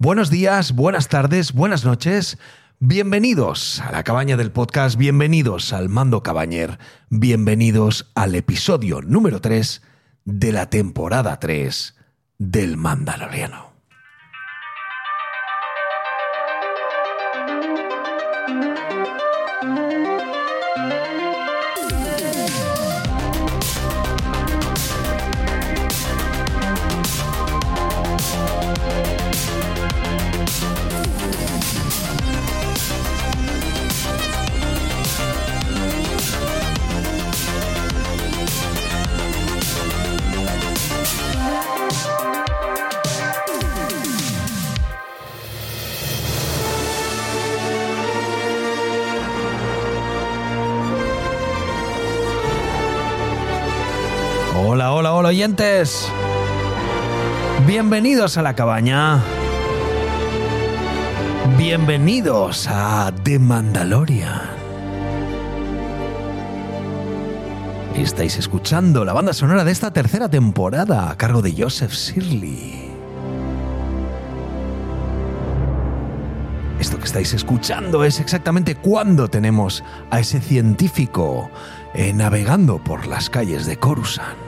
Buenos días, buenas tardes, buenas noches. Bienvenidos a la cabaña del podcast, bienvenidos al Mando Cabañer, bienvenidos al episodio número 3 de la temporada 3 del Mandaloriano. Oyentes. Bienvenidos a la cabaña. Bienvenidos a The Mandalorian. Estáis escuchando la banda sonora de esta tercera temporada a cargo de Joseph Shirley. Esto que estáis escuchando es exactamente cuando tenemos a ese científico eh, navegando por las calles de Coruscant.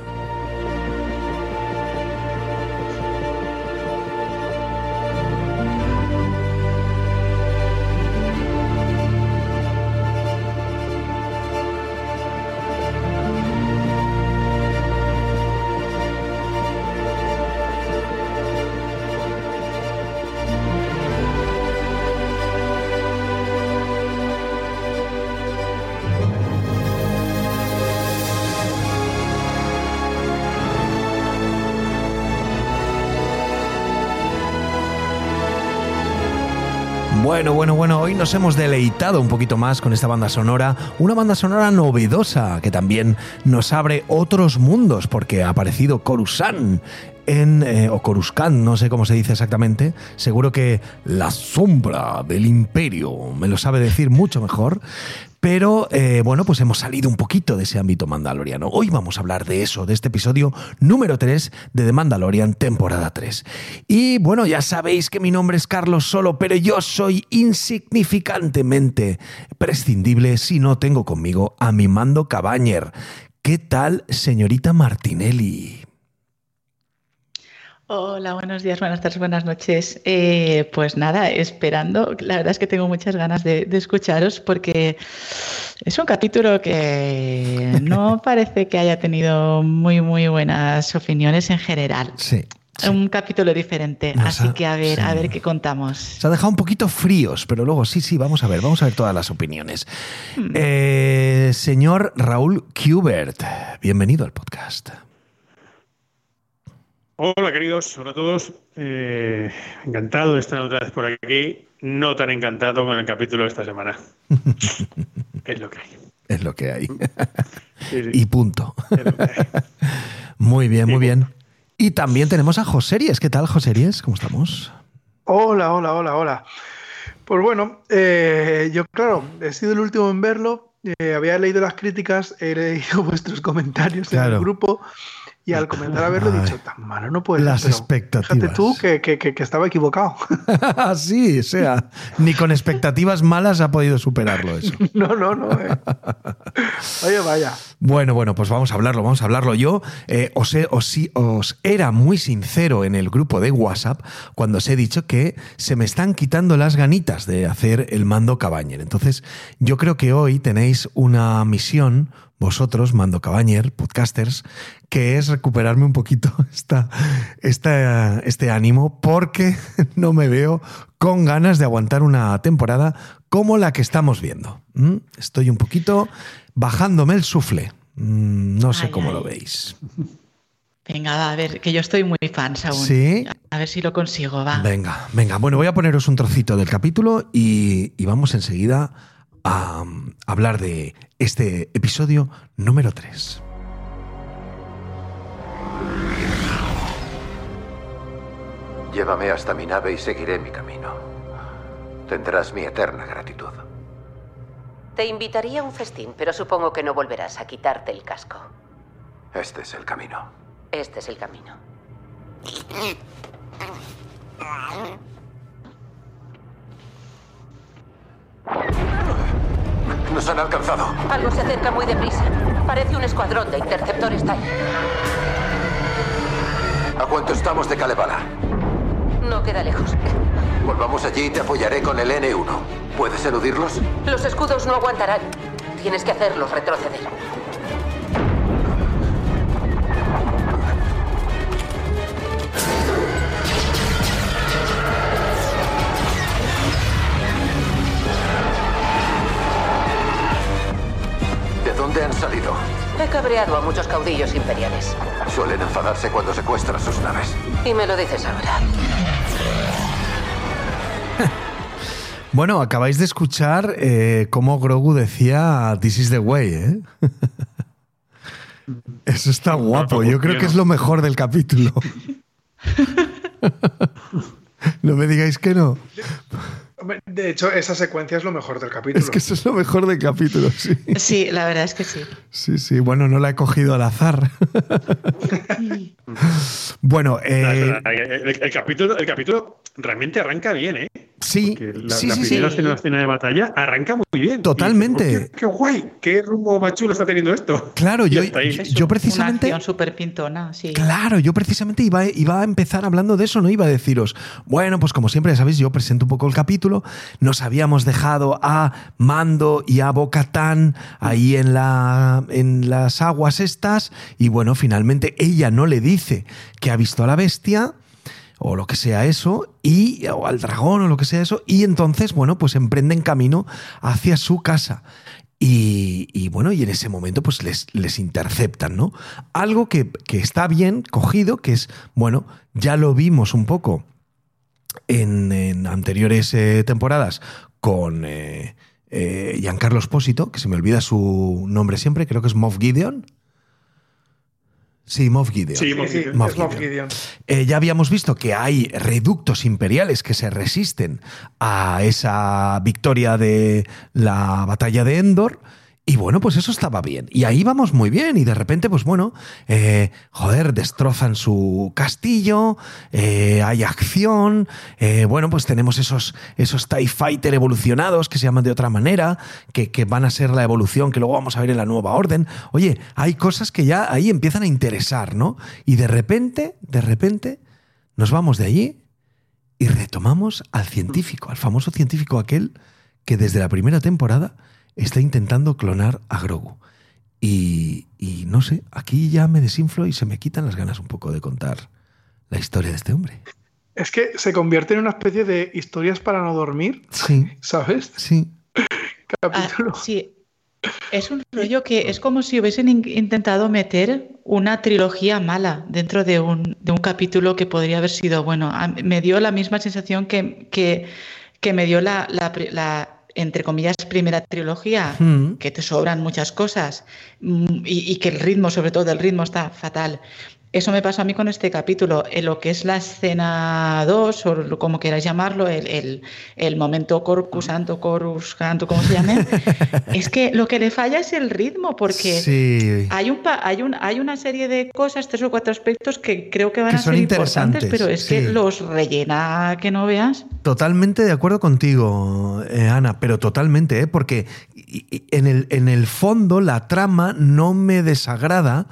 Bueno, bueno, bueno, hoy nos hemos deleitado un poquito más con esta banda sonora, una banda sonora novedosa que también nos abre otros mundos porque ha aparecido Coruscant en, eh, o Coruscant, no sé cómo se dice exactamente, seguro que la sombra del imperio me lo sabe decir mucho mejor, pero eh, bueno, pues hemos salido un poquito de ese ámbito mandaloriano. Hoy vamos a hablar de eso, de este episodio número 3 de The Mandalorian, temporada 3. Y bueno, ya sabéis que mi nombre es Carlos Solo, pero yo soy insignificantemente prescindible si no tengo conmigo a mi mando Cabañer. ¿Qué tal, señorita Martinelli? Hola, buenos días, buenas tardes, buenas noches. Eh, pues nada, esperando. La verdad es que tengo muchas ganas de, de, escucharos porque es un capítulo que no parece que haya tenido muy, muy buenas opiniones en general. Sí. sí. Un capítulo diferente, Nos así ha- que a ver, sí. a ver qué contamos. Se ha dejado un poquito fríos, pero luego sí, sí, vamos a ver, vamos a ver todas las opiniones. Eh, señor Raúl Kubert, bienvenido al podcast. Hola queridos, hola a todos. Eh, encantado de estar otra vez por aquí. No tan encantado con el capítulo de esta semana. es lo que hay. Es lo que hay. Sí, sí, y punto. es lo que hay. Muy bien, muy Y bien. Y también tenemos a Joseries. ¿Qué tal, Joseries? ¿Cómo estamos? Hola, hola, hola, hola. Pues bueno, eh, yo claro, he sido el último en verlo, eh, había leído las críticas, he leído vuestros comentarios en Claro. el grupo y al comenzar a verlo he dicho, tan malo no puede Las ser. pero expectativas. Fíjate tú que, que- que- que estaba equivocado. sí, o sea, ni con expectativas malas ha podido superarlo eso. no, no, no. eh. Vaya, vaya. Bueno, bueno, pues vamos a hablarlo, vamos a hablarlo. Yo eh, os, he- os os era muy sincero en el grupo de WhatsApp cuando os he dicho que se me están quitando las ganitas de hacer el mando cabañer. Entonces, yo creo que hoy tenéis una misión, vosotros, mando cabañer, podcasters, que es recuperarme un poquito esta, esta- este ánimo porque no me veo con ganas de aguantar una temporada como la que estamos viendo. ¿Mm? Estoy un poquito bajándome el sufle. Mm, No sé Ay, cómo ay. lo veis. Venga, va, a ver, que yo estoy muy fans aún. Sí. A ver si lo consigo, va. Venga, venga. Bueno, voy a poneros un trocito del capítulo y, y vamos enseguida a mm, hablar de este episodio número 3. Llévame hasta mi nave y seguiré mi camino. Tendrás mi eterna gratitud. Te invitaría a un festín, pero supongo que no volverás a quitarte el casco. Este es el camino. Este es el camino. han alcanzado. Algo se acerca muy deprisa. Parece un escuadrón de interceptores TIE. ¿A cuánto estamos de Kalevala? No queda lejos. Volvamos allí y te apoyaré con el N1. ¿Puedes eludirlos? Los escudos no aguantarán. Tienes que hacerlos retroceder. Dónde han salido? He cabreado a muchos caudillos imperiales. Suelen enfadarse cuando secuestran sus naves. Y me lo dices ahora. Bueno, acabáis de escuchar eh, cómo Grogu decía This is the way, ¿eh? Eso está guapo. Yo creo que es lo mejor del capítulo. No me digáis que no. De hecho, esa secuencia es lo mejor del capítulo. Es que eso es lo mejor del capítulo, sí. Sí, la verdad es que sí. Sí, sí. Bueno, no la he cogido al azar. bueno, eh, el, el- el capítulo, el capítulo realmente arranca bien, ¿eh? Sí, la, sí, la sí, sí. primera escena, escena de batalla arranca muy bien. Totalmente. Y, hostia, ¡Qué guay! ¡Qué rumbo más chulo está teniendo esto! Claro, yo, yo un- precisamente... Una acción súper pintona, sí. Claro, yo precisamente iba, iba a empezar hablando de eso, no iba a deciros, bueno, pues como siempre, ya sabéis, yo presento un poco el capítulo, nos habíamos dejado a Mando y a Bocatán ahí en, la, en las aguas estas, y bueno, finalmente ella no le dice que ha visto a la bestia, o lo que sea eso, y, o al dragón o lo que sea eso, y entonces, bueno, pues emprenden camino hacia su casa. Y, bueno, y en ese momento pues les, les interceptan, ¿no? Algo que, que está bien cogido, que es, bueno, ya lo vimos un poco en, en anteriores eh, temporadas con eh, eh, Giancarlo Espósito, que se me olvida su nombre siempre, creo que es Moff Gideon. Sí, Moff Gideon. Sí. Moff Moff. Gideon. Eh, ya habíamos visto que hay reductos imperiales que se resisten a esa victoria de la batalla de Endor. Y bueno, pues eso estaba bien. Y ahí vamos muy bien. Y de repente, pues bueno, eh, joder, destrozan su castillo, eh, hay acción. eh, bueno, pues tenemos esos, esos TIE Fighter evolucionados que se llaman de otra manera, que, que van a ser la evolución que luego vamos a ver en la nueva orden. Oye, hay cosas que ya ahí empiezan a interesar, ¿no? Y de repente, de repente, nos vamos de allí y retomamos al científico, al famoso científico aquel que desde la primera temporada está intentando clonar a Grogu. Y, y no sé, aquí ya me desinflo y se me quitan las ganas un poco de contar la historia de este hombre. Es que se convierte en una especie de historias para no dormir, Sí, ¿sabes? sí. Ah, Capítulo. sí. Es un rollo que es como si hubiesen in- intentado meter una trilogía mala dentro de un, de un capítulo que podría haber sido bueno. A- Me dio la misma sensación que, que, que me dio la, la pri- la, entre comillas, primera trilogía, Mm. que te sobran muchas cosas mm, y, y que el ritmo, sobre todo el ritmo, está fatal. Eso me pasó a mí con este capítulo. En lo que es la escena 2, o como queráis llamarlo, el, el, el momento corcusanto, coruscanto, como se llame, es que lo que le falla es el ritmo, porque Sí. hay, un, hay, un, hay una serie de cosas, tres o cuatro aspectos que creo que van Que a ser importantes, interesantes, pero es que sí. los rellena que no veas. Totalmente de acuerdo contigo, eh, Ana, pero totalmente, ¿eh? porque en el, en el fondo la trama no me desagrada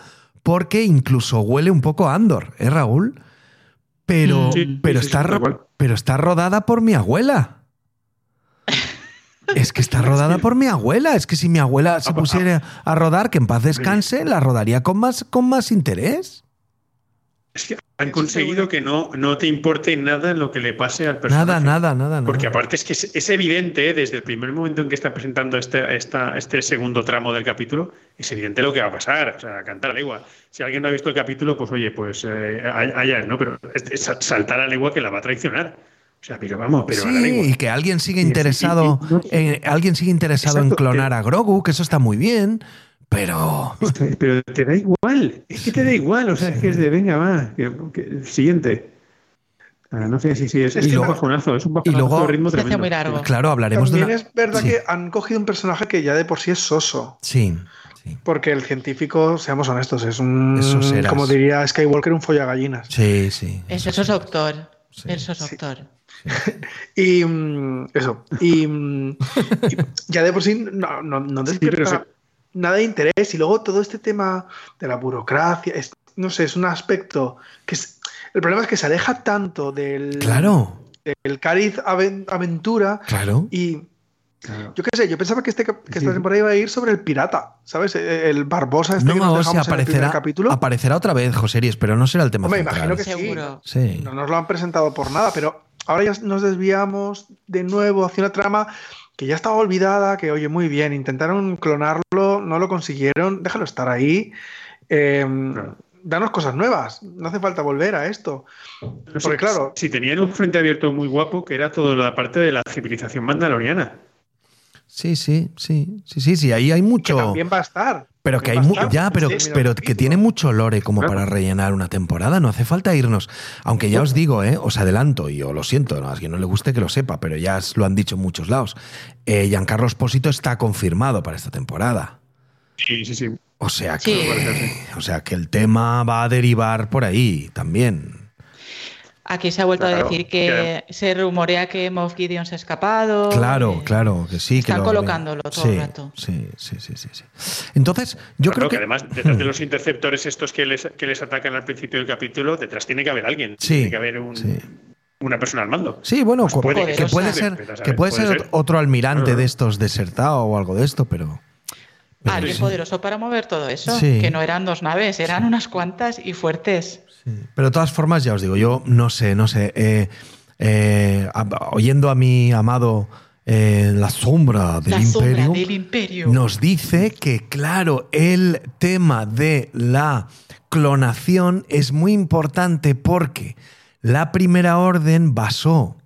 porque incluso huele un poco a Andor, ¿eh, Raúl? Pero, Mm. Sí, pero, sí, está, sí, pero está rodada por mi abuela. Es que está rodada por mi abuela. Es que si mi abuela se Ah, pues, pusiera a rodar, que en paz descanse, la rodaría con más, con más interés. Es que han conseguido que no, no te importe nada lo que le pase al personaje. Nada, nada, nada, nada. Porque aparte es que es, es evidente, ¿eh? desde el primer momento en que está presentando este, esta, este segundo tramo del capítulo, es evidente lo que va a pasar. O sea, cantar a legua. Si alguien no ha visto el capítulo, pues oye, pues eh, allá, ¿no? Pero es, es saltar a legua que la va a traicionar. O sea, pero vamos, pero a la sí, legua. y que alguien sigue Y- y- interesado, y- no- en, alguien sigue interesado en Exacto, clonar pero- a Grogu, que eso está muy bien, pero Pero te da igual, es que te da igual, o sea, es que es de venga, va, que, que- siguiente. Ah, no sé si sí, es, Es es que un bajonazo, es un bajonazo luego- de ritmo tremendo. muy largo. claro, hablaremos de También una... es verdad Sí. que han cogido un personaje que ya de por sí es soso. Sí, sí, Porque el científico, seamos honestos, es un. Como diría Skywalker, un follagallinas. sí, sí. Eso, eso es doctor. Sí. Eso es Sí. doctor. y mm, eso. Y, mm, y ya de por sí no, no, no despierta pero nada de interés. Y luego todo este tema de la burocracia, es, no sé, es un aspecto que es. El problema es que se aleja tanto del, Claro, del cariz aven- aventura claro. y yo qué sé, yo pensaba que, este, que esta temporada iba a ir sobre el pirata, ¿sabes? E, El Barbosa este que nos No, dejamos se en el aparecerá, capítulo. aparecerá otra vez, Joseries, pero no será el tema central. imagino que sí. Seguro. Sí. No nos lo han presentado por nada, pero ahora ya nos desviamos de nuevo hacia una trama que ya estaba olvidada, que oye, muy bien, intentaron clonarlo, no lo consiguieron, déjalo estar ahí. Eh, Danos cosas nuevas, no hace falta volver a esto. Porque claro, Si tenían un frente abierto muy guapo, que era toda la parte de la civilización mandaloriana. Sí, sí, sí, sí, sí, sí, ahí hay que mucho. también va a estar. Pero que hay También mu- va a estar, ya, pero, sí, pero que tiene mucho lore como Claro. para rellenar una temporada. No hace falta irnos. Aunque ya os digo, ¿eh? os adelanto, y os lo siento, ¿no? a quien no le guste que lo sepa, pero ya lo han dicho en muchos lados. Eh, Giancarlo Espósito está confirmado para esta temporada. Sí, sí, sí. O sea Sí. que, o sea que el tema va a derivar por ahí también. Aquí se ha vuelto Claro, a decir que se rumorea que Moff Gideon se ha escapado. Claro, claro, que sí. que están lo- colocándolo todo sí, el rato. Sí, sí, sí, sí, sí. Entonces, yo Claro creo que. además, detrás de los interceptores estos que les, que les atacan al principio del capítulo, detrás tiene que haber alguien. Sí, Tiene que haber un- sí. una persona al mando. Sí, bueno, Pues puede que, que puede ser, que puede ser otro almirante de estos desertado o algo de esto, pero. pero Alguien sí. poderoso para mover todo eso. Sí. Que no eran dos naves, eran unas cuantas y fuertes. Pero de todas formas, ya os digo, yo no sé, no sé. eh, eh, oyendo a mi amado eh, La Sombra del La sombra Imperio, del imperio. nos dice que, claro, el tema de la clonación es muy importante porque la primera orden basó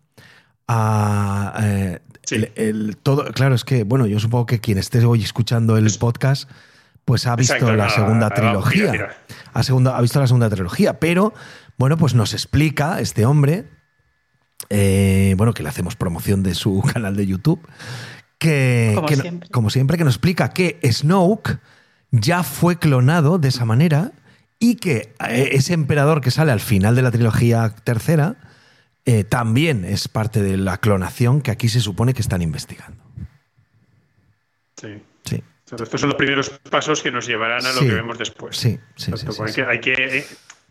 a. eh, Sí. el- el todo, claro, es que, bueno, yo supongo que quien esté hoy escuchando el podcast, pues ha visto Exacto, la segunda trilogía. tira, tira. Ha, segunda, ha visto la segunda trilogía, pero bueno, pues nos explica este hombre, eh, bueno, que le hacemos promoción de su canal de YouTube, que Como que no- siempre. como siempre, que nos explica que Snoke ya fue clonado de esa manera y que eh, ese emperador que sale al final de la trilogía tercera eh, también es parte de la clonación que aquí se supone que están investigando. Sí. Estos son los primeros pasos que nos llevarán a lo Sí. que vemos después. sí, sí. sí. Hay, que, hay, que,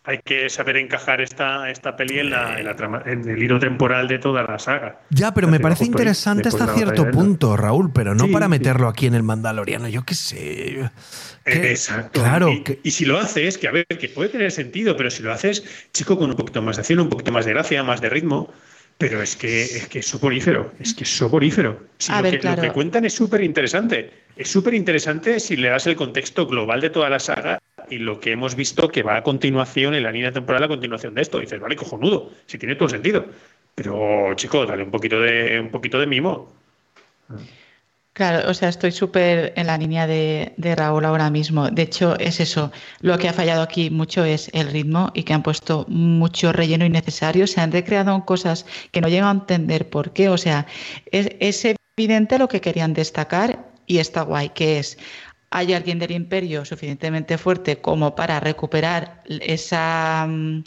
hay que saber encajar esta, esta peli en, la, en, la trama- en el hilo temporal de toda la saga. Ya, pero me parece ahí, interesante hasta cierto punto, Raúl, pero no Sí, para meterlo aquí en el Mandaloriano. Yo qué sé. Eh, Exacto. Claro. Y, que- y si lo haces, que a ver, que puede tener sentido, pero si lo haces, chico, con un poquito más de acción, un poquito más de gracia, más de ritmo. Pero es que es que es soporífero, es que es soporífero. Si lo, ver, que, lo claro. que cuentan es súper interesante. Es súper interesante si le das el contexto global de toda la saga y lo que hemos visto que va a continuación en la línea temporal a continuación de esto. Y dices, vale, cojonudo, si tiene todo sentido. Pero, chico, dale un poquito de, un poquito de mimo. Claro, o sea, estoy súper en la línea de, Raúl ahora mismo. De hecho, es eso. Lo que ha fallado aquí mucho es el ritmo y que han puesto mucho relleno innecesario. Se han recreado cosas que no llegan a entender por qué. O sea, es, es evidente lo que querían destacar y está guay, que es hay alguien del imperio suficientemente fuerte como para recuperar esa mm,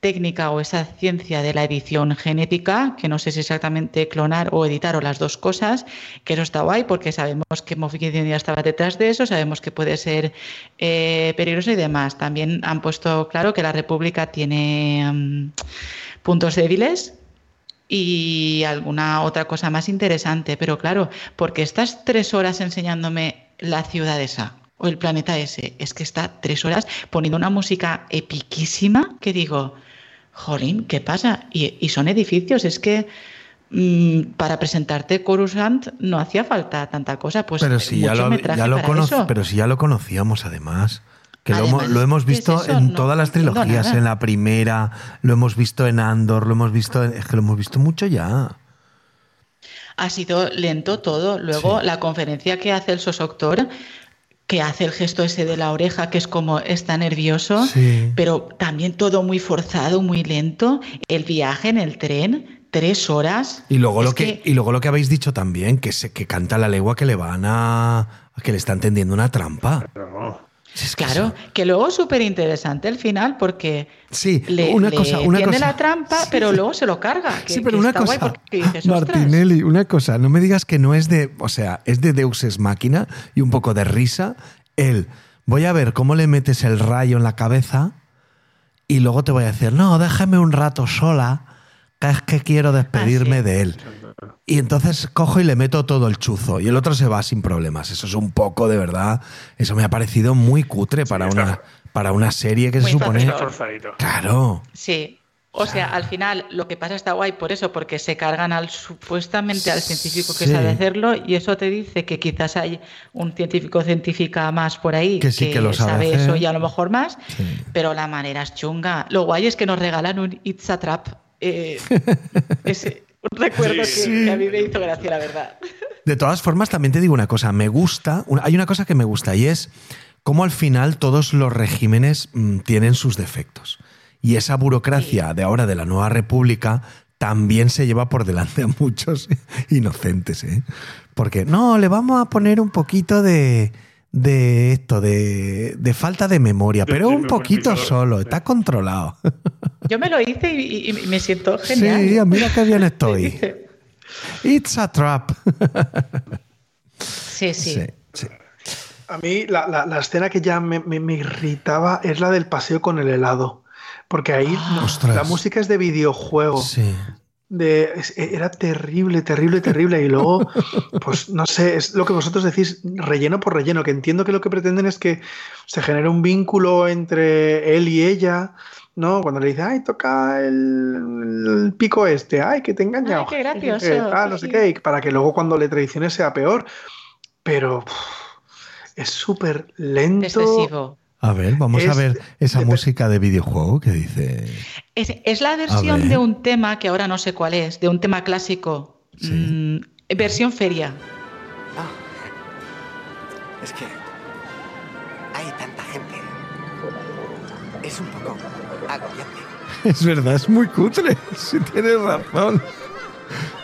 técnica o esa ciencia de la edición genética, que no sé si exactamente clonar o editar o las dos cosas, que eso está guay porque sabemos que Moff Gideon ya estaba detrás de eso, sabemos que puede ser eh, peligroso y demás. También han puesto claro que la República tiene mm, puntos débiles y alguna otra cosa más interesante. Pero claro, porque estás tres horas enseñándome la ciudad esa o el planeta ese, es que está tres horas poniendo una música epiquísima que digo, jolín, ¿qué pasa? Y, y son edificios, es que mm, para presentarte Coruscant no hacía falta tanta cosa, pues pero si ya mucho lo, metraje ya lo para cono- eso. pero si ya lo conocíamos además. Que lo, Además, hemos, lo hemos ¿qué es visto en No todas las trilogías, en la primera, lo hemos visto en Andor, lo hemos visto en, es que lo hemos visto mucho ya. Ha sido lento todo. Luego Sí. la conferencia que hace el sosoctor, que hace el gesto ese de la oreja, que es como está nervioso, Sí. pero también todo muy forzado, muy lento. El viaje en el tren, tres horas. Y luego, lo que, y luego lo que habéis dicho también, que, se, que canta la legua que le van a. que le están tendiendo una trampa. No. Es que Claro, que luego es súper interesante el final porque Sí, le, una le cosa, una tiene cosa. la trampa, pero luego se lo carga. que- Sí, pero que una está guay cosa, porque dices. Martinelli, una cosa, no me digas que no es de, o sea, es de Deus es máquina y un poco de risa. Él, voy a ver cómo le metes el rayo en la cabeza y luego te voy a decir, no, déjame un rato sola, que es que quiero despedirme Ah, sí. de él. Y entonces cojo y le meto todo el chuzo y el otro se va sin problemas. Eso es un poco, de verdad, eso me ha parecido muy cutre para, una, para una serie que se supone... Forzadito. Claro. Sí. O sea, al final lo que pasa está guay por eso, porque se cargan al supuestamente al científico que Sí. sabe hacerlo y eso te dice que quizás hay un científico científica más por ahí Que sí que lo sabe hacer. eso y a lo mejor más, Sí. pero la manera es chunga. Lo guay es que nos regalan un It's a Trap. eh, ese- recuerdo Sí. que, que a mí me hizo gracia, la verdad. De todas formas, también te digo una cosa, me gusta, una- hay una cosa que me gusta y es cómo al final todos los regímenes mm, tienen sus defectos. Y esa burocracia de ahora de la nueva república también se lleva por delante a muchos inocentes, ¿eh? Porque no, le vamos a poner un poquito de, de esto, de, de falta de memoria, pero un poquito solo, está controlado. Yo me lo hice y, me siento genial. Sí, mira qué bien estoy. It's a trap. Sí, sí. Sí, sí. A mí la, la- la escena que ya me, me- me irritaba es la del paseo con el helado. Porque ahí no- Ostras. la música es de videojuego. Sí. De, es- era terrible, terrible, terrible. Y luego, pues no sé, es lo que vosotros decís, relleno por relleno, que entiendo que lo que pretenden es que se genere un vínculo entre él y ella, ¿no? Cuando le dice, ay, toca el, el pico este, ay, que te he engañado. Ay, qué gracioso, Eh, ah, no sé sí. qué, y para que luego cuando le traiciones sea peor. Pero es súper lento. Excesivo. A ver, vamos a ver esa música de videojuego que dice. Es, es la versión ver. de un tema que ahora no sé cuál es, de un tema clásico. Sí. Mm, versión feria. Ah, es que hay tanta gente. Es un poco agobiante. Es verdad, es muy cutre. Sí, tienes razón.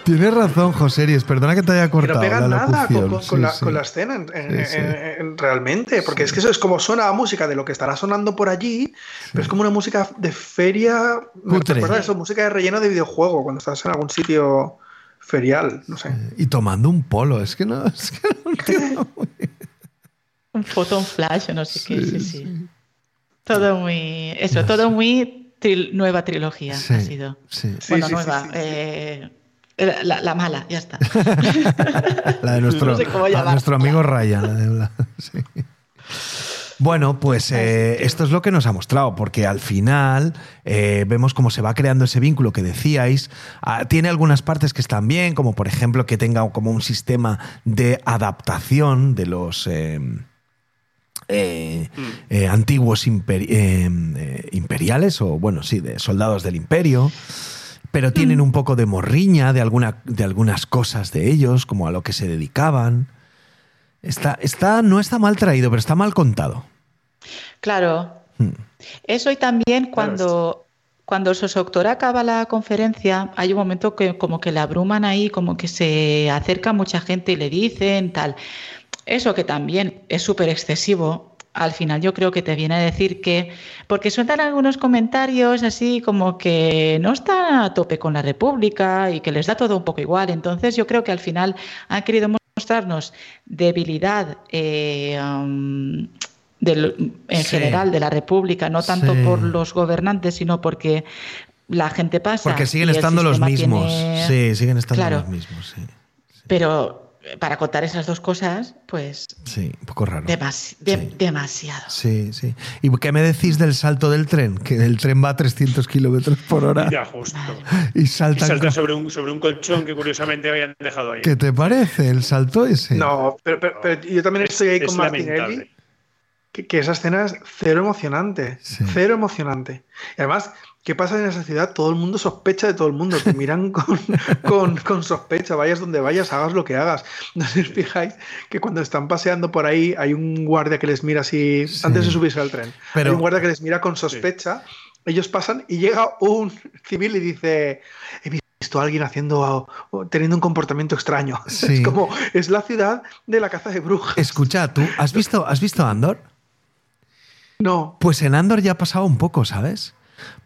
Tienes razón, José Ries. Perdona que te haya Que no cortado pega la nada con, locución. con- Sí, con la, sí. con la escena en- en- Sí, sí. en- en- realmente, porque es que eso es como suena la música de lo que estará sonando por allí, pero es como una música de feria, me recuerda eso, música de relleno de videojuego, cuando estás en algún sitio ferial, no sé. Y tomando un polo. Es que no, es que no entiendo muy bien. Un photon flash o no sé qué. Sí, sí. Todo muy. Eso, todo muy nueva trilogía Sí, ha sido. sí. Sí, bueno, nueva. sí, sí. eh, la, la mala, ya está. La de nuestro, No sé cómo a llamarla. nuestro amigo Ryan. la de la- sí. Bueno, pues eh, esto es lo que nos ha mostrado, porque al final eh, vemos cómo se va creando ese vínculo que decíais. Ah, tiene algunas partes que están bien, como por ejemplo que tenga como un sistema de adaptación de los eh, eh, eh, antiguos imperi- eh, eh, imperiales, o bueno, sí, de soldados del imperio. Pero tienen un poco de morriña de, alguna, de algunas cosas de ellos, como a lo que se dedicaban. Está, está, no está mal traído, pero está mal contado. Claro. Hmm. Eso y también cuando, cuando el sosoctor acaba la conferencia, hay un momento que como que le abruman ahí, como que se acerca mucha gente y le dicen tal. Eso que también es súper excesivo. Al final yo creo que te viene a decir que, porque sueltan algunos comentarios así como que no está a tope con la República y que les da todo un poco igual. Entonces yo creo que al final han querido mostrarnos debilidad eh, um, del- en Sí. general de la República, no tanto Sí. por los gobernantes, sino porque la gente pasa. Porque siguen estando los mismos. tiene- Sí, siguen estando Claro. los mismos. Sí, Pero para contar esas dos cosas, pues sí un poco raro. demasi- de- Sí. demasiado. Sí, sí. ¿Y qué me decís del salto del tren? Que el tren va a 300 kilómetros por hora Ya, justo. y salta sobre un, sobre un colchón que curiosamente habían dejado ahí. ¿Qué te parece el salto ese? No, pero, pero- pero yo también estoy ahí Es con Martinelli, lamentable. que, que esa escena es cero emocionante, Sí. cero emocionante. Y además, ¿qué pasa en esa ciudad? Todo el mundo sospecha de todo el mundo, te miran con, con- con sospecha, vayas donde vayas, hagas lo que hagas. No sé si os fijáis que cuando están paseando por ahí hay un guardia que les mira así, Sí. antes de subirse al tren, Pero- hay un guardia que les mira con sospecha, ellos pasan y llega un civil y dice, he visto a alguien haciendo, teniendo un comportamiento extraño. Sí. Es como, es la ciudad de la caza de brujas. Escucha, ¿tú has visto, has visto Andor? No. Pues en Andor ya ha pasado un poco, ¿sabes?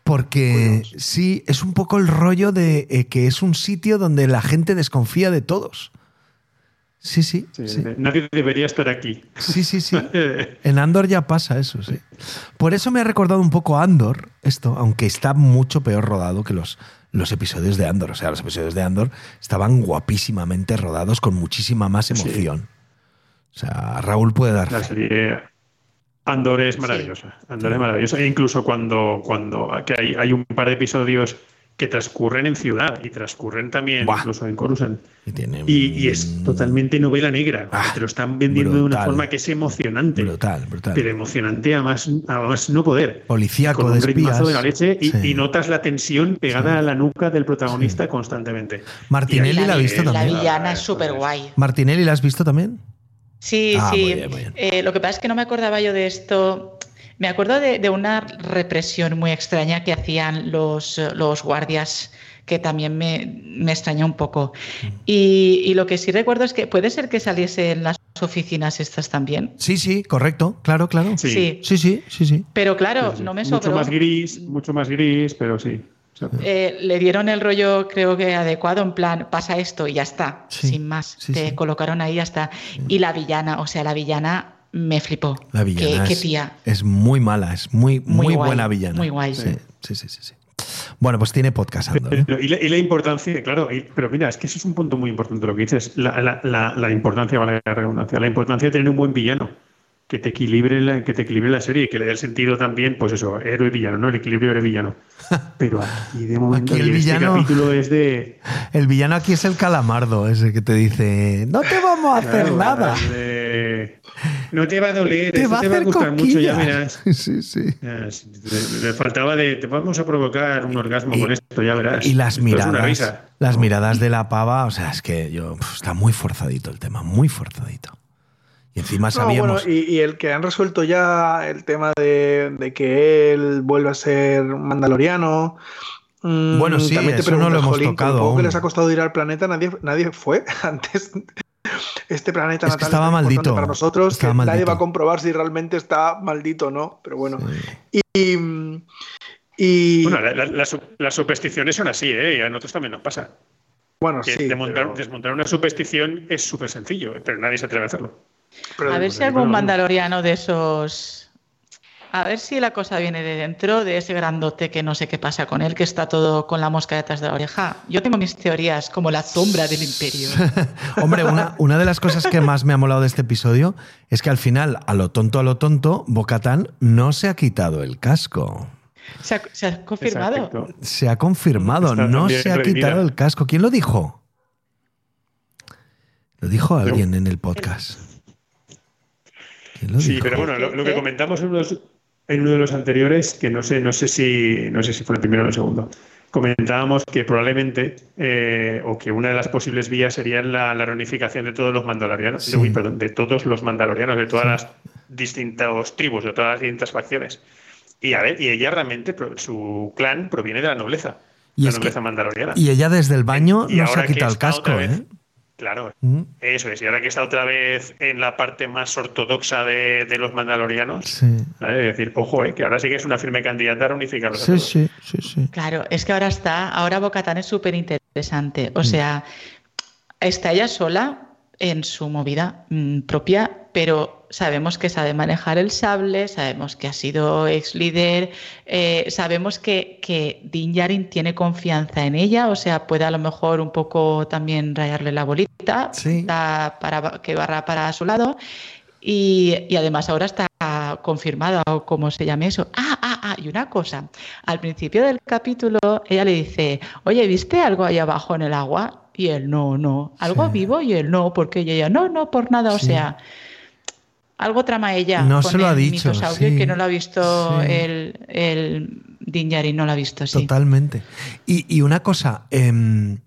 Porque sí, es un poco el rollo de eh, que es un sitio donde la gente desconfía de todos. Sí, sí. Sí, sí. de- Nadie debería estar aquí. Sí, sí, sí. En Andor ya pasa eso, sí. Por eso me ha recordado un poco a Andor, esto, aunque está mucho peor rodado que los, los episodios de Andor. O sea, los episodios de Andor estaban guapísimamente rodados con muchísima más emoción. O sea, Raúl puede dar La serie Andor es maravillosa. Andor es maravillosa. E incluso cuando, cuando que hay, hay un par de episodios que transcurren en ciudad y transcurren también Buah. incluso en Coruscant. Y, tiene Y, y es totalmente novela negra. Ah, te lo están vendiendo de una forma que es emocionante. brutal, brutal. Pero emocionante a más, a más no poder. Policíaco Con de un ritmazo espías. de la leche y, Sí. y notas la tensión pegada a la nuca del protagonista constantemente. Martinelli ahí- la ha visto la también. villana es súper guay. Martinelli, ¿la has visto también? Sí, Ah, sí. muy bien, muy bien. Eh, lo que pasa es que no me acordaba yo de esto. Me acuerdo de, de una represión muy extraña que hacían los, eh, los guardias, que también me, me extrañó un poco. Mm. Y, y lo que sí recuerdo es que puede ser que saliese en las oficinas estas también. Sí, sí, correcto, claro, claro. Sí. Sí. Sí, sí, sí, sí. Pero claro, Sí, sí. no me Mucho sobró. más gris, mucho más gris, pero sí. Eh, le dieron el rollo, creo que adecuado, en plan, pasa esto y ya está, Sí, sin más. sí, Te sí. colocaron ahí y ya está. Y la villana, o sea, la villana me flipó. La villana Qué, qué es, tía. es muy mala, es muy, muy, Muy guay, buena villana. muy guay. Sí, sí, sí, sí. sí. Bueno, pues tiene podcast Andor. ¿eh? Pero- y, la, y la importancia, claro, y- pero mira, es que eso es un punto muy importante lo que dices, la, la- la- la importancia, vale la redundancia, la importancia de tener un buen villano que te equilibre la, que te equilibre la serie y que le dé el sentido también, pues eso, héroe y villano, ¿no? El equilibrio héroe villano. Pero aquí de momento Aquí el en villano- este capítulo es de El villano aquí es el calamardo, ese que te dice, no te vamos a hacer Claro, nada. de- no te va a doler, Te va a te va a hacer gustar mucho, ya verás. Sí, sí. Le, faltaba de te vamos a provocar un orgasmo Y- con esto, ya verás. Y las Esto miradas, las miradas de la pava, o sea, es que yo está muy forzadito el tema, muy forzadito. Y encima No, sabíamos. bueno, y, y el que han resuelto ya el tema de, de que él vuelve a ser mandaloriano. mm, Bueno, sí, también te eso no lo hemos "Jolín, con tocado que aún". les ha costado ir al planeta, nadie, nadie fue antes. Este planeta Es que natal estaba maldito, para nosotros estaba que nadie maldito. va a comprobar si realmente está maldito o no. Pero bueno. Sí. Y, y- Bueno, la- la- las, las supersticiones son así, ¿eh? Y a nosotros también nos pasa. bueno, Que sí. desmontar, pero- desmontar una superstición es súper sencillo, pero nadie se atreve a hacerlo. Pero- A ver si algún mandaloriano de esos. A ver si la cosa viene de dentro, de ese grandote que no sé qué pasa con él, que está todo con la mosca detrás de la oreja. Yo tengo mis teorías, como la sombra del imperio. Hombre, una, una de las cosas que más me ha molado de este episodio es que al final, a lo tonto, a lo tonto, Bocatán no se ha quitado el casco. ¿Se ha, se ha confirmado? Exacto. Se ha confirmado, Está no se ha quitado el casco. ¿Quién lo dijo? Lo dijo alguien en el podcast. ¿Quién lo Sí, dijo? pero bueno, lo, lo que comentamos en uno, de los, en uno de los anteriores, que no sé, no sé si no sé si fue el primero o el segundo, comentábamos que probablemente, eh, o que una de las posibles vías sería la, la reunificación de todos los mandalorianos, Sí. uy, perdón, de todos los mandalorianos, de todas las distintas tribus, de todas las distintas facciones. Y a ver, y ella realmente, pro- su clan proviene de la nobleza, Y la es que- nobleza mandaloriana. Y ella desde el baño Y no se ha quitado el casco, ¿eh? Claro, Mm, eso es. Y ahora que está otra vez en la parte más ortodoxa de, de los mandalorianos, Sí, ¿vale? Es decir, ojo, eh, que ahora sí que es una firme candidata a unificarlos. a sí, todos. sí, sí, sí. Claro, es que ahora está, ahora Bocatán es súper interesante. Mm. O sea, está ella sola en su movida mm, propia, pero sabemos que sabe manejar el sable, sabemos que ha sido ex líder, eh, sabemos que, que Din Djarin tiene confianza en ella, o sea, puede a lo mejor un poco también rayarle la bolita Sí. para que barra para su lado. Y, y además ahora está confirmada o como se llame eso. Ah, ah, ah, y una cosa. Al principio del capítulo ella le dice, oye, ¿viste algo ahí abajo en el agua? Y él, no, no. ¿Algo Sí. vivo? Y él, no, porque ella, no, no, por nada. O sea, algo trama ella. No con se lo ha dicho, sí. que no lo ha visto Sí. el, el no lo ha visto, sí. Totalmente. Y, y una cosa, em,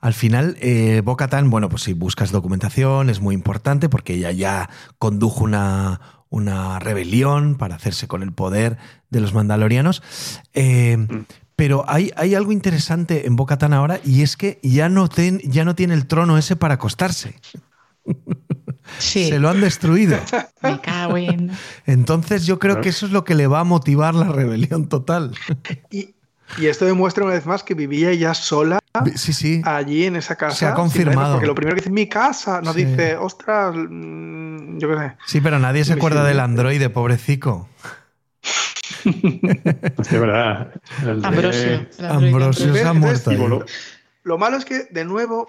al final, eh, Bo-Katan, bueno, pues si buscas documentación es muy importante porque ella ya condujo una, una rebelión para hacerse con el poder de los mandalorianos. Eh, pero hay, hay algo interesante en Bo-Katan ahora y es que ya no, ten- ya no tiene el trono ese para acostarse. Sí. Se lo han destruido. Me cago en. Entonces yo creo que eso es lo que le va a motivar la rebelión total. Y, y esto demuestra una vez más que vivía ella sola Sí, sí. allí en esa casa. Se ha confirmado. Porque lo primero que dice mi casa, no Sí. dice, ostras, mm, yo qué sé. Sí, pero nadie se acuerda del androide, pobrecico. Verdad. El de- Ambrosio. el androide Ambrosio se ha muerto. Lo malo es que, de nuevo,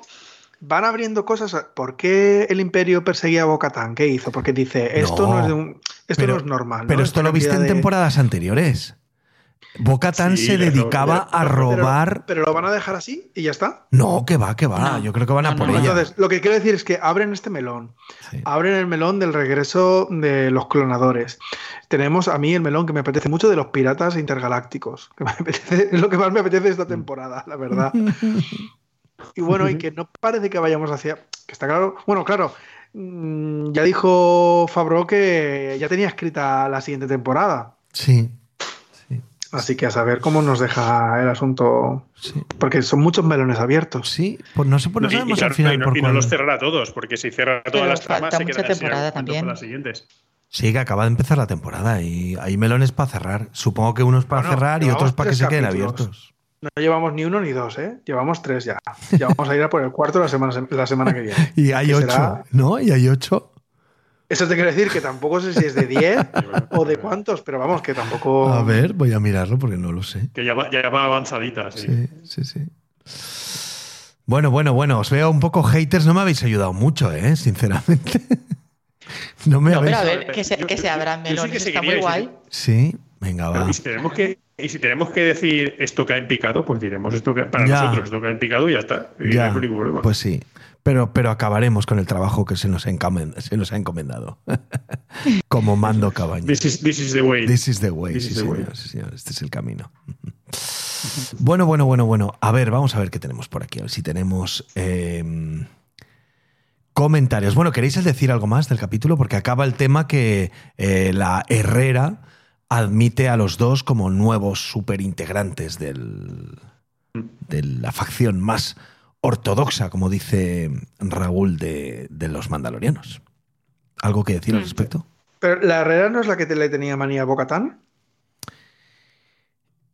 van abriendo cosas. ¿Por qué el Imperio perseguía a Bocatán? ¿Qué hizo? Porque dice, esto no, No, es, de un- esto pero- no es normal. ¿no? Pero esto lo viste en de- temporadas anteriores. Bocatán Sí, se pero- dedicaba a Pero- robar. Pero, lo van a dejar así y ya está. No, que va, que va. No. Yo creo que van a No, por no, ella. Entonces, lo que quiero decir es que abren este melón. Sí. Abren el melón del regreso de los clonadores. Tenemos a mí el melón que me apetece mucho de los piratas intergalácticos. Que me apetece- es lo que más me apetece esta temporada, la verdad. Y bueno, y que no parece que vayamos hacia. Que está claro. Bueno, claro. mm, Ya dijo Fabro que ya tenía escrita la siguiente temporada. Sí, Así que a saber cómo nos deja el asunto. sí. Porque son muchos melones abiertos. Sí, pues no sé, pues no y- y sabemos al final y no, por y no los cerrará todos, porque si cierra Pero todas las tramas, se temporada también. para las siguientes. Sí, que acaba de empezar la temporada y hay melones para cerrar. Supongo que unos para Bueno, cerrar y otros para que se queden capítulos. abiertos. No llevamos ni uno ni dos, ¿eh? Llevamos tres ya. Ya vamos a ir a por el cuarto la semana, la semana que viene. Y hay ocho, será- ¿no? Y hay ocho. Eso te quiere decir que tampoco sé si es de 10 o de cuántos, pero vamos, que tampoco. A ver, voy a mirarlo porque no lo sé. Que ya va, ya va avanzadita, sí. Sí, sí, sí. Bueno, bueno, bueno, os veo un poco haters. No me habéis ayudado mucho, ¿eh? Sinceramente. No me No, habéis... pero a ver, que se, que se abran yo sí que melones, está muy guay. Sí, venga, va. y, si tenemos que, y si tenemos que decir esto cae en picado, pues diremos esto que para Ya. nosotros esto cae en picado y ya está. Y Ya, no hay ningún problema. pues sí. Pero, pero acabaremos con el trabajo que se nos, se nos ha encomendado. Como mando cabaña. this, is, this is the way. This is the way, This sí, is the way. señor, sí, señor, Este es el camino. Bueno, bueno, bueno, bueno. A ver, vamos a ver qué tenemos por aquí. A ver si tenemos eh, comentarios. Bueno, ¿queréis decir algo más del capítulo? Porque acaba el tema que eh, la Herrera admite a los dos como nuevos superintegrantes del, de la facción más ortodoxa, como dice Raúl, de, de los mandalorianos. ¿Algo que decir al Mm. respecto? Pero la Herrera no es la que te le tenía manía a Bocatán.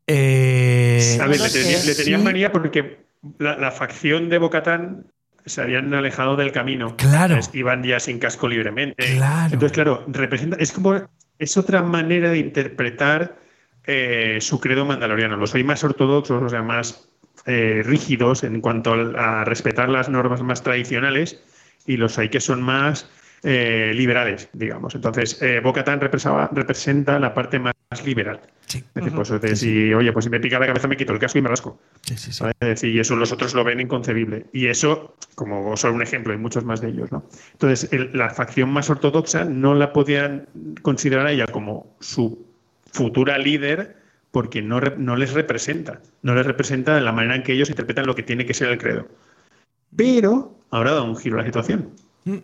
Eh, A ver, no le, tenía- le tenían sí. manía porque la, la facción de Bocatán se habían alejado del camino. Claro. Iban ya sin casco libremente. Claro. Entonces, claro, representa, es como es otra manera de interpretar eh, su credo mandaloriano. Los hay más ortodoxos, o sea, más eh, rígidos en cuanto a respetar las normas más tradicionales, y los hay que son más eh, liberales, digamos. Entonces, eh, represaba- representa la parte más liberal. Sí, Es decir, pues, Sí, si, oye, pues si me pica la cabeza me quito el casco y me rasco. sí, sí. sí. ¿vale? Es decir, y eso los otros lo ven inconcebible. Y eso, como solo un ejemplo, hay muchos más de ellos, ¿no? Entonces, el- la facción más ortodoxa no la podían considerar a ella como su futura líder porque no les representa. No les representa de la manera en que ellos interpretan lo que tiene que ser el credo. Pero ahora da un giro a la situación.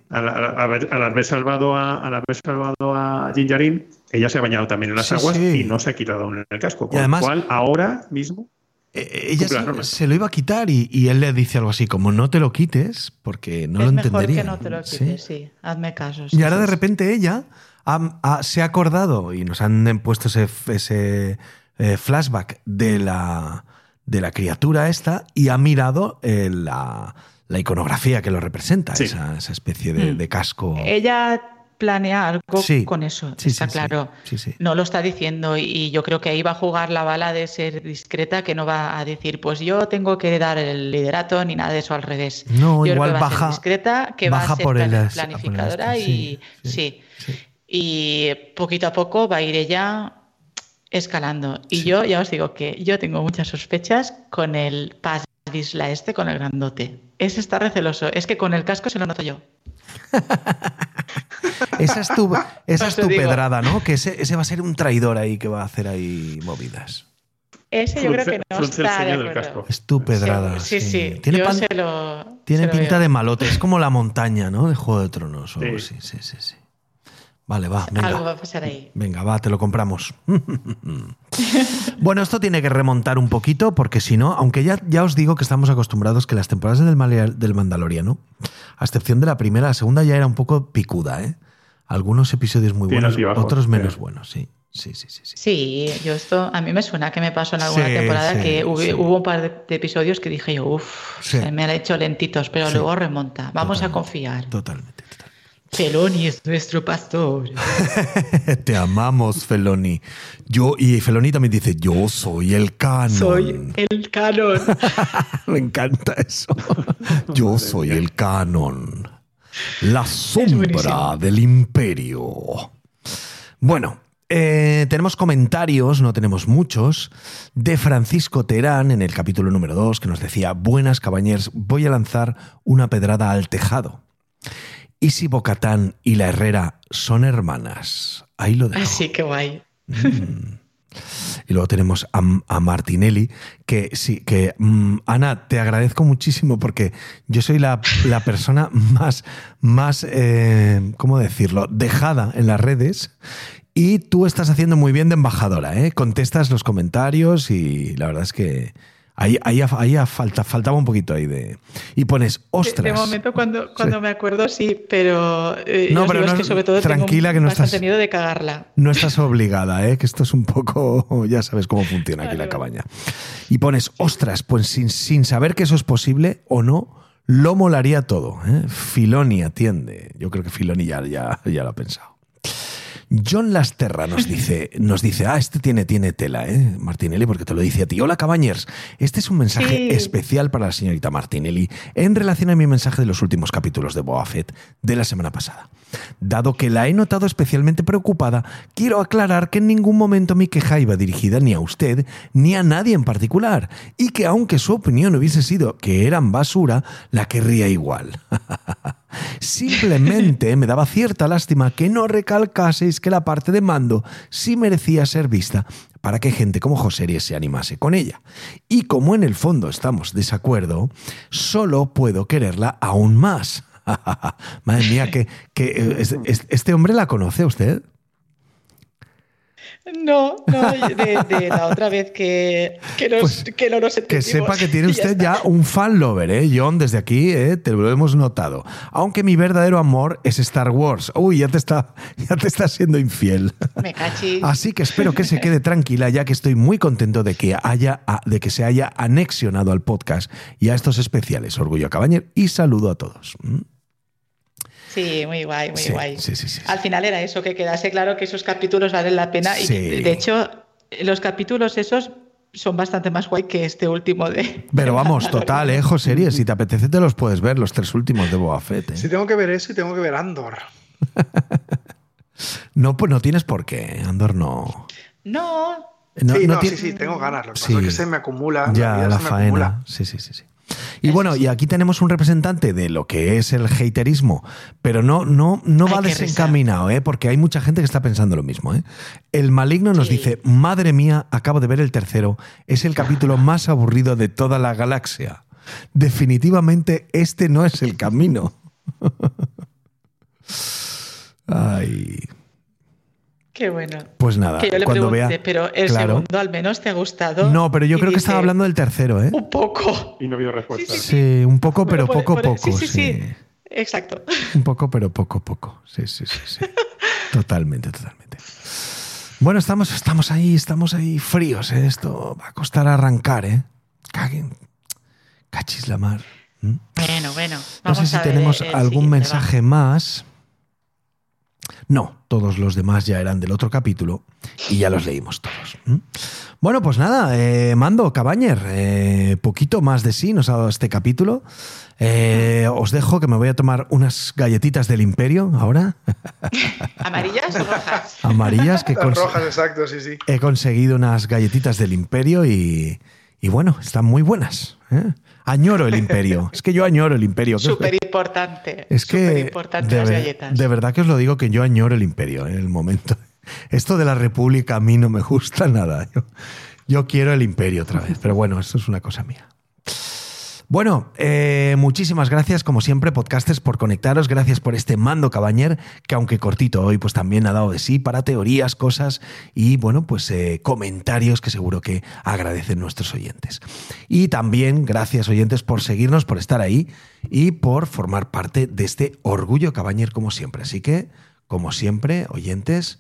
Al, al- al haber, al haber salvado a, al haber salvado a Jinjarin, ella se ha bañado también en las Sí, aguas sí. y no se ha quitado aún el casco. Con además- lo cual, ahora mismo Eh, ella Cumple las se, lo iba a quitar y, y él le dice algo así como no te lo quites porque no es lo mejor entendería. que no te lo quites, sí. Hazme caso. sí, Y ahora sí, de sí. repente ella ha- ha- se ha acordado y nos han puesto ese, ese, eh, flashback de la, de la criatura esta y ha mirado eh, la, la iconografía que lo representa, Sí. esa, esa especie de, Mm. de casco. Ella planea algo Sí. con eso, Sí, está claro. Sí, sí. No lo está diciendo y- yo creo que ahí va a jugar la bala de ser discreta, que no va a decir, pues yo tengo que dar el liderato ni nada de eso al revés. No, yo igual creo que va a baja- ser discreta, que va baja a ser por el- plani- por el planificadora este, y sí, sí, sí. Y poquito a poco va a ir ella escalando. Y yo ya os digo que yo tengo muchas sospechas con el Paz Visla este, con el grandote. Ese está receloso. Es que con el casco se lo noto yo. Esa es tu, esa es Pues te tu pedrada, ¿no? Que ese, ese va a ser un traidor ahí que va a hacer ahí movidas. Ese yo creo que no está de acuerdo. casco. Es tu pedrada. Sí, sí. Tiene, yo pan- se lo. tiene se lo pinta veo. de malote. Es como la montaña, ¿no? De Juego de Tronos. o algo Sí. así. Sí, sí, sí. Vale, va. Venga. Algo va a pasar ahí. Venga, va, te lo compramos. bueno, esto tiene que remontar un poquito porque si no, aunque ya, ya os digo que estamos acostumbrados que las temporadas del, Mandaloriano a excepción de la primera, la segunda ya era un poco picuda, ¿eh? Algunos episodios muy buenos, otros menos sí. buenos, sí. Sí, sí, sí, sí. Sí, yo esto, a mí me suena que me pasó en alguna Sí, temporada sí, que hubo, sí. hubo un par de, de episodios que dije yo, uff, me han hecho lentitos, pero Sí. luego remonta. Vamos Totalmente. a confiar. Totalmente. Feloni es nuestro pastor. Te amamos, Feloni. Yo, y Feloni también dice, yo soy el canon. Soy el canon. Me encanta eso. Yo soy el canon. La sombra del imperio. Bueno, eh, tenemos comentarios, no tenemos muchos, de Francisco Terán en el capítulo número 2 que nos decía, buenas cabañers, voy a lanzar una pedrada al tejado. ¿Y si Bocatán y la Herrera son hermanas? Ahí lo dejo. Así que guay. Y luego tenemos a, a Martinelli, que sí, que mm, Ana, te agradezco muchísimo porque yo soy la, la persona más, más eh, ¿cómo decirlo?, dejada en las redes. Y tú estás haciendo muy bien de embajadora, ¿eh? Contestas los comentarios y la verdad es que ahí, ahí, ahí falta, faltaba un poquito ahí de... Y pones, De, ostras. de momento, cuando, cuando me acuerdo, sí, pero, eh, No, pero no- es que sobre todo tranquila tengo que no estás- miedo de cagarla. No estás obligada, ¿eh? que esto es un poco, ya sabes cómo funciona aquí la cabaña. Y pones, ostras, pues sin, sin saber que eso es posible o no, lo molaría todo. ¿eh? Filoni atiende. Yo creo que Filoni ya, ya, ya lo ha pensado. John Lasterra nos dice, nos dice, ah, este tiene, tiene tela, ¿eh? Martinelli, porque te lo dice a ti. Hola, Cabañers. Este es un mensaje Sí. especial para la señorita Martinelli en relación a mi mensaje de los últimos capítulos de Boba Fett de la semana pasada. Dado que la he notado especialmente preocupada, quiero aclarar que en ningún momento mi queja iba dirigida ni a usted ni a nadie en particular, y que aunque su opinión hubiese sido que eran basura, la querría igual. Simplemente me daba cierta lástima que no recalcaseis que la parte de mando sí merecía ser vista para que gente como Joserie se animase con ella. Y como en el fondo estamos de desacuerdo, solo puedo quererla aún más. Madre mía, que, eh, es- es- este hombre la conoce usted. No, no, de, de la otra vez que, que, nos- Pues, que no nos Que entendimos. sepa que tiene usted ya un fan lover, ¿eh? John, desde aquí ¿eh? te lo hemos notado. Aunque mi verdadero amor es Star Wars. Uy, ya te está, ya te está siendo infiel. Me cachis. Así que espero que se quede tranquila, ya que estoy muy contento de que, haya, de que se haya anexionado al podcast y a estos especiales. Orgullo Cabañer y saludo a todos. Sí, muy guay, muy Sí, guay. sí, sí, sí, sí. Al final era eso, que quedase claro que esos capítulos valen la pena. Sí. Y de hecho, los capítulos esos son bastante más guay que este último de. Pero vamos, total, ¿eh? Joseries, si te apetece te los puedes ver, los tres últimos de Boba Fett. ¿eh? Si tengo que ver eso y tengo que ver Andor. No, pues no tienes por qué, Andor no... No, no- sí, no sí, sí, tengo ganas. Lo que Sí. pasa es que se me acumula. Ya, la, se me faena. acumula. Sí, sí, sí, sí. Y bueno, y aquí tenemos un representante de lo que es el haterismo, pero no, no, no Ay, va desencaminado, ¿eh? porque hay mucha gente que está pensando lo mismo. ¿eh? El maligno nos Sí. dice, madre mía, acabo de ver el tercero, es el capítulo más aburrido de toda la galaxia. Definitivamente este no es el camino. Ay, qué bueno. pues nada, Que yo le cuando pregunté, vea... pero el Claro. segundo al menos te ha gustado. No, pero yo creo que estaba hablando del tercero, ¿eh? Un poco. Y no ha habido respuesta. Sí, sí, Sí, un poco, pero Bueno, poco, por- por- poco. Sí, sí, sí. sí. Exacto. Un poco, pero poco, poco. Sí, sí, sí, sí. Totalmente, totalmente. Bueno, estamos, estamos ahí, estamos ahí fríos, ¿eh? Esto va a costar arrancar, ¿eh? Caguen. Cachis la mar. ¿Mm? Bueno, bueno. No sé si a ver tenemos algún va. mensaje más. No, todos los demás ya eran del otro capítulo y ya los leímos todos. Bueno, pues nada, eh, Mando, Cabañer, eh, poquito más de sí nos ha dado este capítulo. Eh, os dejo que me voy a tomar unas galletitas del Imperio ahora, ¿Amarillas o rojas? amarillas, que Las rojas, exacto, sí, sí. he conseguido unas galletitas del Imperio y, y bueno, están muy buenas. ¿eh? Añoro el Imperio. Es que yo añoro el Imperio. ¿Qué os- Súper importante. Es que de, las galletas. de verdad que os lo digo que yo añoro el imperio en el momento. Esto de la república a mí no me gusta nada. Yo, yo quiero el imperio otra vez, pero bueno, esto es una cosa mía. Bueno, eh, muchísimas gracias, como siempre, podcasters, por conectaros. Gracias por este mando cabañer, que aunque cortito hoy, pues también ha dado de sí para teorías, cosas y, bueno, pues eh, comentarios que seguro que agradecen nuestros oyentes. Y también gracias, oyentes, por seguirnos, por estar ahí y por formar parte de este orgullo cabañer, como siempre. Así que, como siempre, oyentes,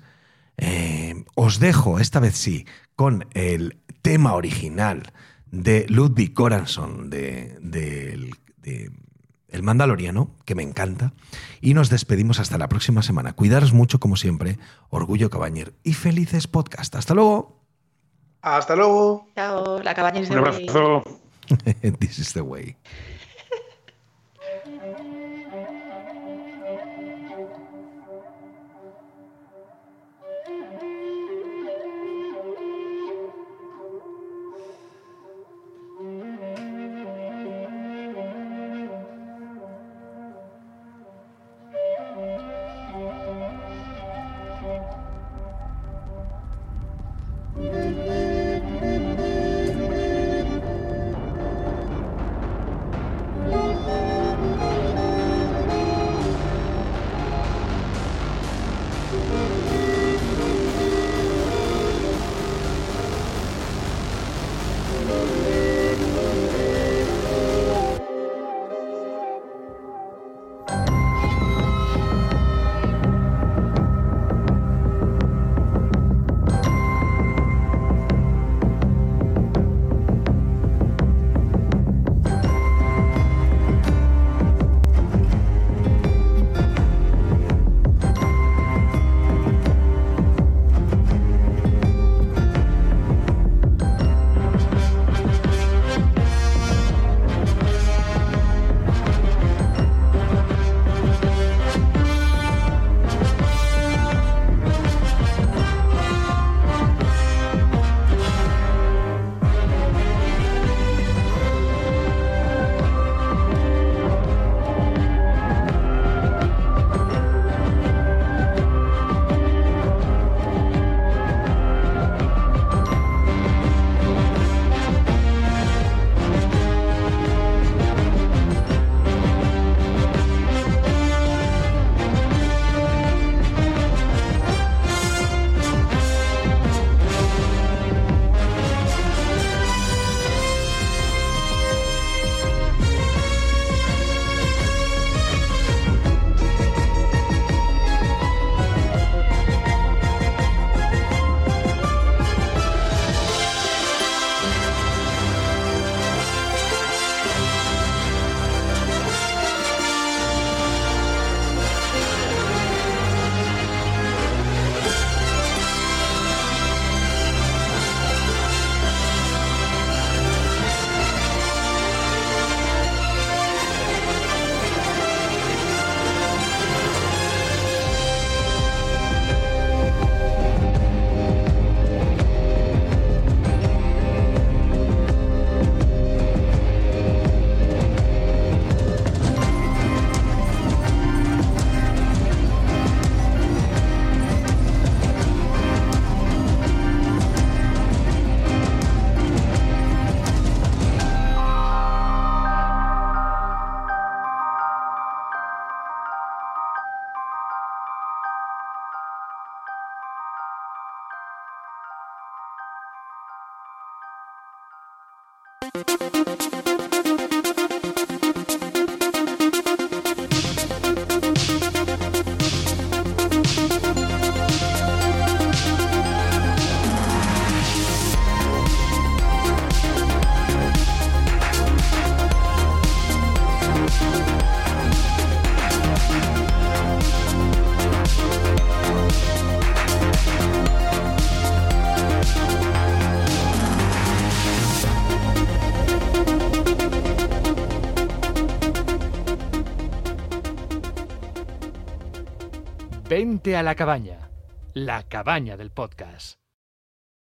eh, os dejo, esta vez sí, con el tema original de Ludwig Göransson, de, de- de El Mandaloriano, que me encanta. Y nos despedimos hasta la próxima semana. Cuidaros mucho, como siempre. Orgullo Cabañer y felices podcast. Hasta luego. Hasta luego. Chao, la cabaña es Un abrazo. This is the way. A la cabaña, la cabaña del podcast.